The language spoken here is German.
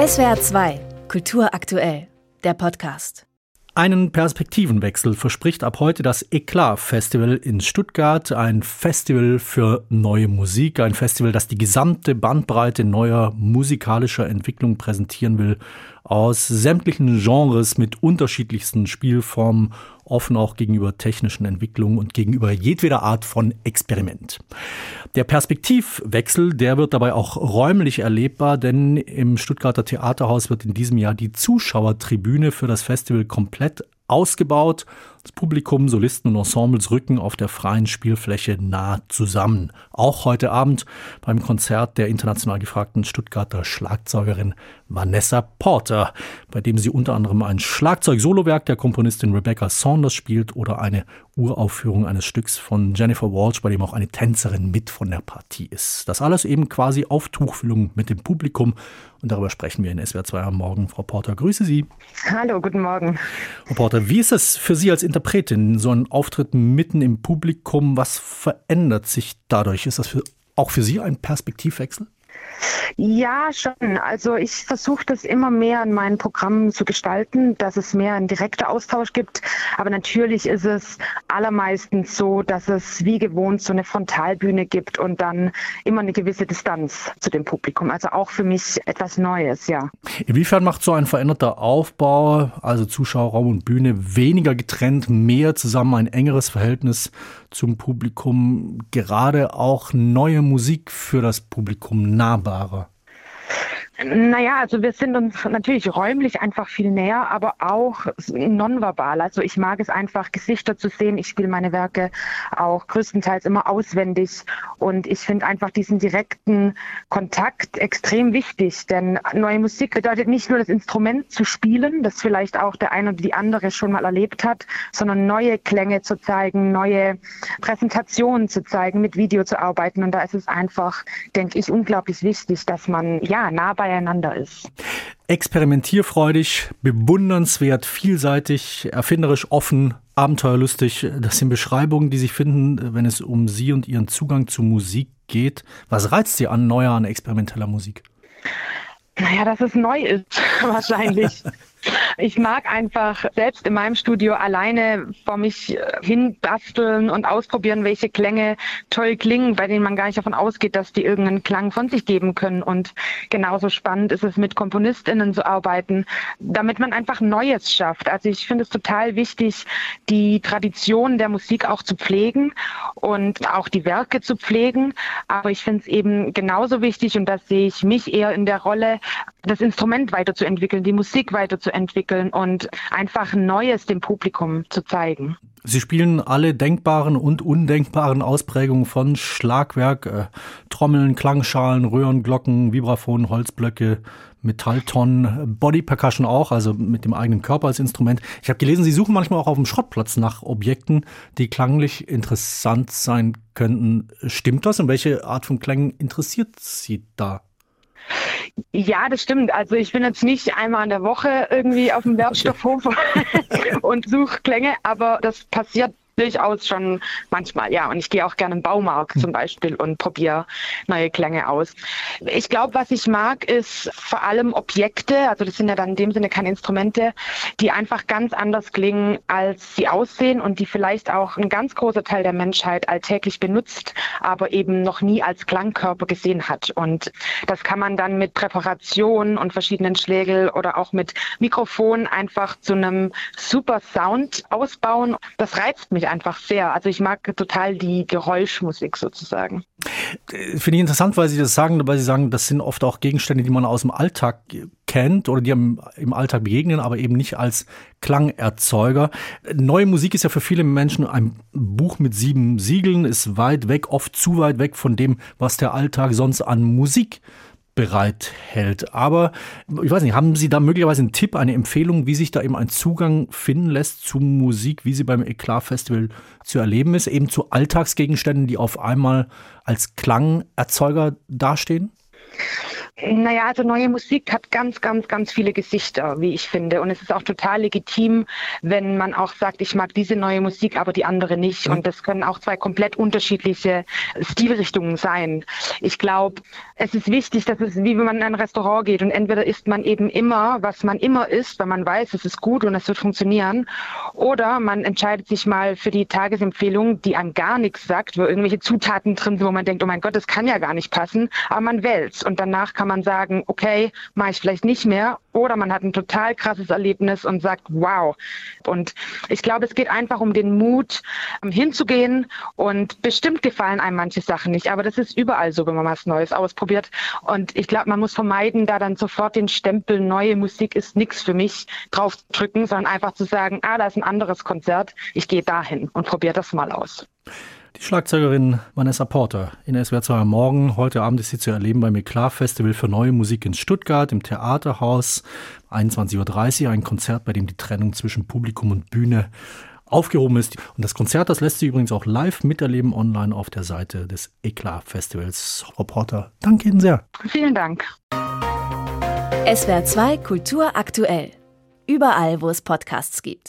SWR 2, Kultur aktuell, der Podcast. Einen Perspektivenwechsel verspricht ab heute das Eklat Festival in Stuttgart, ein Festival für neue Musik, ein Festival, das die gesamte Bandbreite neuer musikalischer Entwicklung präsentieren will, aus sämtlichen Genres mit unterschiedlichsten Spielformen, offen auch gegenüber technischen Entwicklungen und gegenüber jedweder Art von Experiment. Der Perspektivwechsel, der wird dabei auch räumlich erlebbar, denn im Stuttgarter Theaterhaus wird in diesem Jahr die Zuschauertribüne für das Festival komplett ausgebaut. Das Publikum, Solisten und Ensembles rücken auf der freien Spielfläche nah zusammen. Auch heute Abend beim Konzert der international gefragten Stuttgarter Schlagzeugerin Vanessa Porter, bei dem sie unter anderem ein Schlagzeug-Solowerk der Komponistin Rebecca Saunders spielt oder eine Uraufführung eines Stücks von Jennifer Walsh, bei dem auch eine Tänzerin mit von der Partie ist. Das alles eben quasi auf Tuchfüllung mit dem Publikum. Und darüber sprechen wir in SWR 2 am Morgen. Frau Porter, grüße Sie. Hallo, guten Morgen. Frau Porter, wie ist es für Sie als Interpretin, so ein Auftritt mitten im Publikum? Was verändert sich dadurch? Ist das für, auch für Sie ein Perspektivwechsel? Ja, schon. Also ich versuche das immer mehr in meinen Programmen zu gestalten, dass es mehr einen direkten Austausch gibt. Aber natürlich ist es allermeistens so, dass es wie gewohnt so eine Frontalbühne gibt und dann immer eine gewisse Distanz zu dem Publikum. Also auch für mich etwas Neues, ja. Inwiefern macht so ein veränderter Aufbau, also Zuschauerraum und Bühne, weniger getrennt, mehr zusammen, ein engeres Verhältnis zum Publikum, gerade auch neue Musik für das Publikum nahbarer? Naja, also wir sind uns natürlich räumlich einfach viel näher, aber auch nonverbal. Also ich mag es einfach, Gesichter zu sehen. Ich spiele meine Werke auch größtenteils immer auswendig und ich finde einfach diesen direkten Kontakt extrem wichtig, denn neue Musik bedeutet nicht nur das Instrument zu spielen, das vielleicht auch der eine oder die andere schon mal erlebt hat, sondern neue Klänge zu zeigen, neue Präsentationen zu zeigen, mit Video zu arbeiten und da ist es einfach, denke ich, unglaublich wichtig, dass man ja nah bei beieinander ist. Experimentierfreudig, bewundernswert, vielseitig, erfinderisch, offen, abenteuerlustig. Das sind Beschreibungen, die sich finden, wenn es um Sie und Ihren Zugang zu Musik geht. Was reizt Sie an neuer, an experimenteller Musik? Naja, dass es neu ist, wahrscheinlich. Ich mag einfach selbst in meinem Studio alleine vor mich äh, hin basteln und ausprobieren, welche Klänge toll klingen, bei denen man gar nicht davon ausgeht, dass die irgendeinen Klang von sich geben können. Und genauso spannend ist es, mit KomponistInnen zu arbeiten, damit man einfach Neues schafft. Also ich finde es total wichtig, die Tradition der Musik auch zu pflegen und auch die Werke zu pflegen. Aber ich finde es eben genauso wichtig, und das sehe ich mich eher in der Rolle, das Instrument weiterzuentwickeln, die Musik weiterzuentwickeln und einfach Neues dem Publikum zu zeigen. Sie spielen alle denkbaren und undenkbaren Ausprägungen von Schlagwerk, äh, Trommeln, Klangschalen, Röhren, Glocken, Vibraphon, Holzblöcke, Metalltonnen, Body Percussion auch, also mit dem eigenen Körper als Instrument. Ich habe gelesen, Sie suchen manchmal auch auf dem Schrottplatz nach Objekten, die klanglich interessant sein könnten. Stimmt das und welche Art von Klängen interessiert Sie da? Ja, das stimmt. Also ich bin jetzt nicht einmal in der Woche irgendwie auf dem Werkstoffhof und suche Klänge, aber das passiert durchaus schon manchmal, ja. Und ich gehe auch gerne im Baumarkt zum Beispiel und probiere neue Klänge aus. Ich glaube, was ich mag, ist vor allem Objekte, also das sind ja dann in dem Sinne keine Instrumente, die einfach ganz anders klingen, als sie aussehen und die vielleicht auch ein ganz großer Teil der Menschheit alltäglich benutzt, aber eben noch nie als Klangkörper gesehen hat. Und das kann man dann mit Präparation und verschiedenen Schlägel oder auch mit Mikrofon einfach zu einem super Sound ausbauen. Das reizt mich einfach sehr. Also ich mag total die Geräuschmusik sozusagen. Finde ich interessant, weil Sie das sagen, weil Sie sagen, das sind oft auch Gegenstände, die man aus dem Alltag kennt oder die im Alltag begegnen, aber eben nicht als Klangerzeuger. Neue Musik ist ja für viele Menschen ein Buch mit sieben Siegeln, ist weit weg, oft zu weit weg von dem, was der Alltag sonst an Musik bereithält. Aber ich weiß nicht, haben Sie da möglicherweise einen Tipp, eine Empfehlung, wie sich da eben ein Zugang finden lässt zu Musik, wie sie beim Eklat Festival zu erleben ist, eben zu Alltagsgegenständen, die auf einmal als Klangerzeuger dastehen? Naja, also neue Musik hat ganz, ganz, ganz viele Gesichter, wie ich finde. Und es ist auch total legitim, wenn man auch sagt, ich mag diese neue Musik, aber die andere nicht. Und das können auch zwei komplett unterschiedliche Stilrichtungen sein. Ich glaube, es ist wichtig, dass es wie wenn man in ein Restaurant geht und entweder isst man eben immer, was man immer isst, weil man weiß, es ist gut und es wird funktionieren. Oder man entscheidet sich mal für die Tagesempfehlung, die einem gar nichts sagt, wo irgendwelche Zutaten drin sind, wo man denkt, oh mein Gott, das kann ja gar nicht passen. Aber man wälzt und danach kann man sagen, okay, mache ich vielleicht nicht mehr. Oder man hat ein total krasses Erlebnis und sagt, wow. Und ich glaube, es geht einfach um den Mut, ähm, hinzugehen. Und bestimmt gefallen einem manche Sachen nicht. Aber das ist überall so, wenn man was Neues ausprobiert. Und ich glaube, man muss vermeiden, da dann sofort den Stempel neue Musik ist nichts für mich draufdrücken, sondern einfach zu sagen, ah, da ist ein anderes Konzert. Ich gehe dahin und probiere das mal aus. Die Schlagzeugerin Vanessa Porter in SWR 2 am Morgen. Heute Abend ist sie zu erleben beim Eklat Festival für neue Musik in Stuttgart im Theaterhaus. 21.30 Uhr ein Konzert, bei dem die Trennung zwischen Publikum und Bühne aufgehoben ist. Und das Konzert, das lässt sich übrigens auch live miterleben online auf der Seite des Eklat Festivals. Frau Porter, danke Ihnen sehr. Vielen Dank. SWR 2 Kultur aktuell. Überall, wo es Podcasts gibt.